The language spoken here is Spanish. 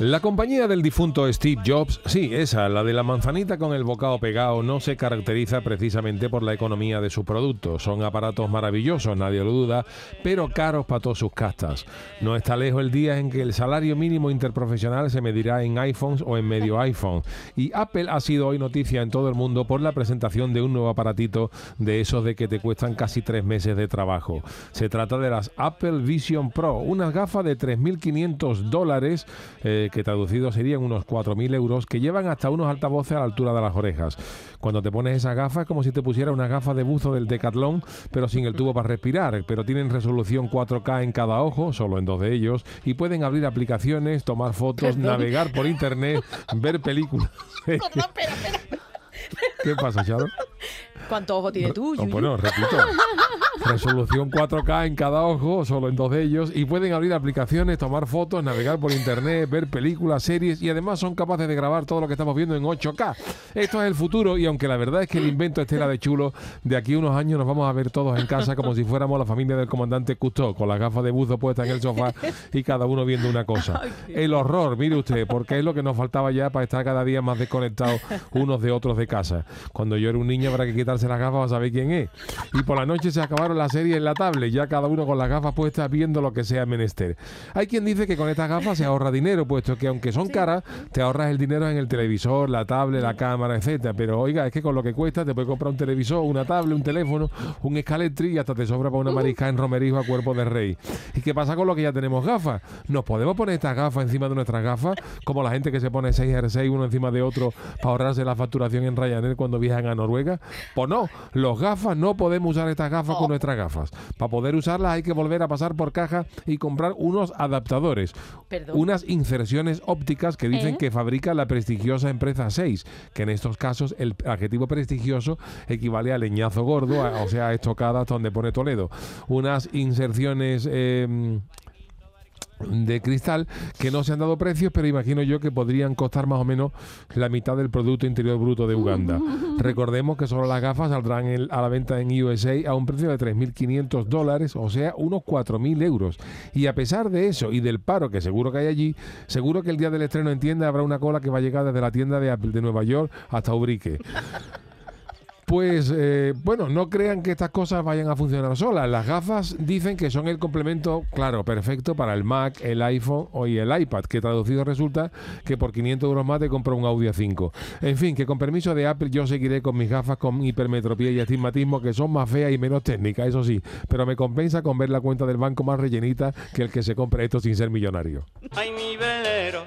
La compañía del difunto Steve Jobs, sí, esa, la de la manzanita con el bocado pegado, no se caracteriza precisamente por la economía de su producto. Son aparatos maravillosos, nadie lo duda, pero caros para todas sus castas. No está lejos el día en que el salario mínimo interprofesional se medirá en iPhones o en medio iPhone. Y Apple ha sido hoy noticia en todo el mundo por la presentación de un nuevo aparatito de esos de que te cuestan casi tres meses de trabajo. Se trata de las Apple Vision Pro, unas gafas de 3.500 dólares. Eh, que traducido serían unos 4.000 euros, que llevan hasta unos altavoces a la altura de las orejas. Cuando te pones esas gafas es como si te pusiera una gafa de buzo del Decathlon, pero sin el tubo para respirar, pero tienen resolución 4K en cada ojo, solo en dos de ellos, y pueden abrir aplicaciones, tomar fotos, navegar por internet, ver películas. ¿Qué pasa, Charo? ¿Cuántos ojos tiene tú? Oh, bueno, repito. Resolución 4K en cada ojo, solo en dos de ellos, y pueden abrir aplicaciones, tomar fotos, navegar por internet, ver películas, series, y además son capaces de grabar todo lo que estamos viendo en 8K. Esto es el futuro, y aunque la verdad es que el invento es tela de chulo, de aquí a unos años nos vamos a ver todos en casa como si fuéramos la familia del comandante Cousteau, con las gafas de buzo puestas en el sofá y cada uno viendo una cosa. El horror, mire usted, porque es lo que nos faltaba ya para estar cada día más desconectados unos de otros de casa. Cuando yo era un niño habrá que quitarse las gafas para saber quién es. Y por la noche se acabaron la serie en la tablet, ya cada uno con las gafas puestas viendo lo que sea menester. Hay quien dice que con estas gafas se ahorra dinero, puesto que aunque son caras, te ahorras el dinero en el televisor, la tablet, la cámara, etcétera. Pero oiga, es que con lo que cuesta te puedes comprar un televisor, una tablet, un teléfono, un escaletri y hasta te sobra para una marisca en romerijo a cuerpo de rey. ¿Y qué pasa con lo que ya tenemos gafas? ¿Nos podemos poner estas gafas encima de nuestras gafas? Como la gente que se pone 6 R6 uno encima de otro para ahorrarse la facturación en Ryanair cuando viajan a Noruega. Pues no, los gafas no podemos usar estas gafas con nuestras gafas. Para poder usarlas hay que volver a pasar por caja y comprar unos adaptadores, Perdón. unas inserciones ópticas que dicen ¿Eh? que fabrica la prestigiosa empresa 6, que en estos casos el adjetivo prestigioso equivale a leñazo gordo, a- o sea, a estocadas donde pone Toledo. Unas inserciones... eh, de cristal que no se han dado precios, pero imagino yo que podrían costar más o menos la mitad del Producto Interior Bruto de Uganda. Recordemos que solo las gafas saldrán en- a la venta en USA a un precio de 3.500 dólares, o sea, unos 4.000 euros. Y a pesar de eso y del paro que seguro que hay allí, seguro que el día del estreno en tienda habrá una cola que va a llegar desde la tienda de Apple de Nueva York hasta Ubrique. Pues eh, bueno, no crean que estas cosas vayan a funcionar solas. Las gafas dicen que son el complemento, claro, perfecto para el Mac, el iPhone o y el iPad, que traducido resulta que por 500 euros más te compro un Audio 5. En fin, que con permiso de Apple yo seguiré con mis gafas con hipermetropía y astigmatismo que son más feas y menos técnicas, eso sí, pero me compensa con ver la cuenta del banco más rellenita que el que se compre esto sin ser millonario. Ay, mi velero.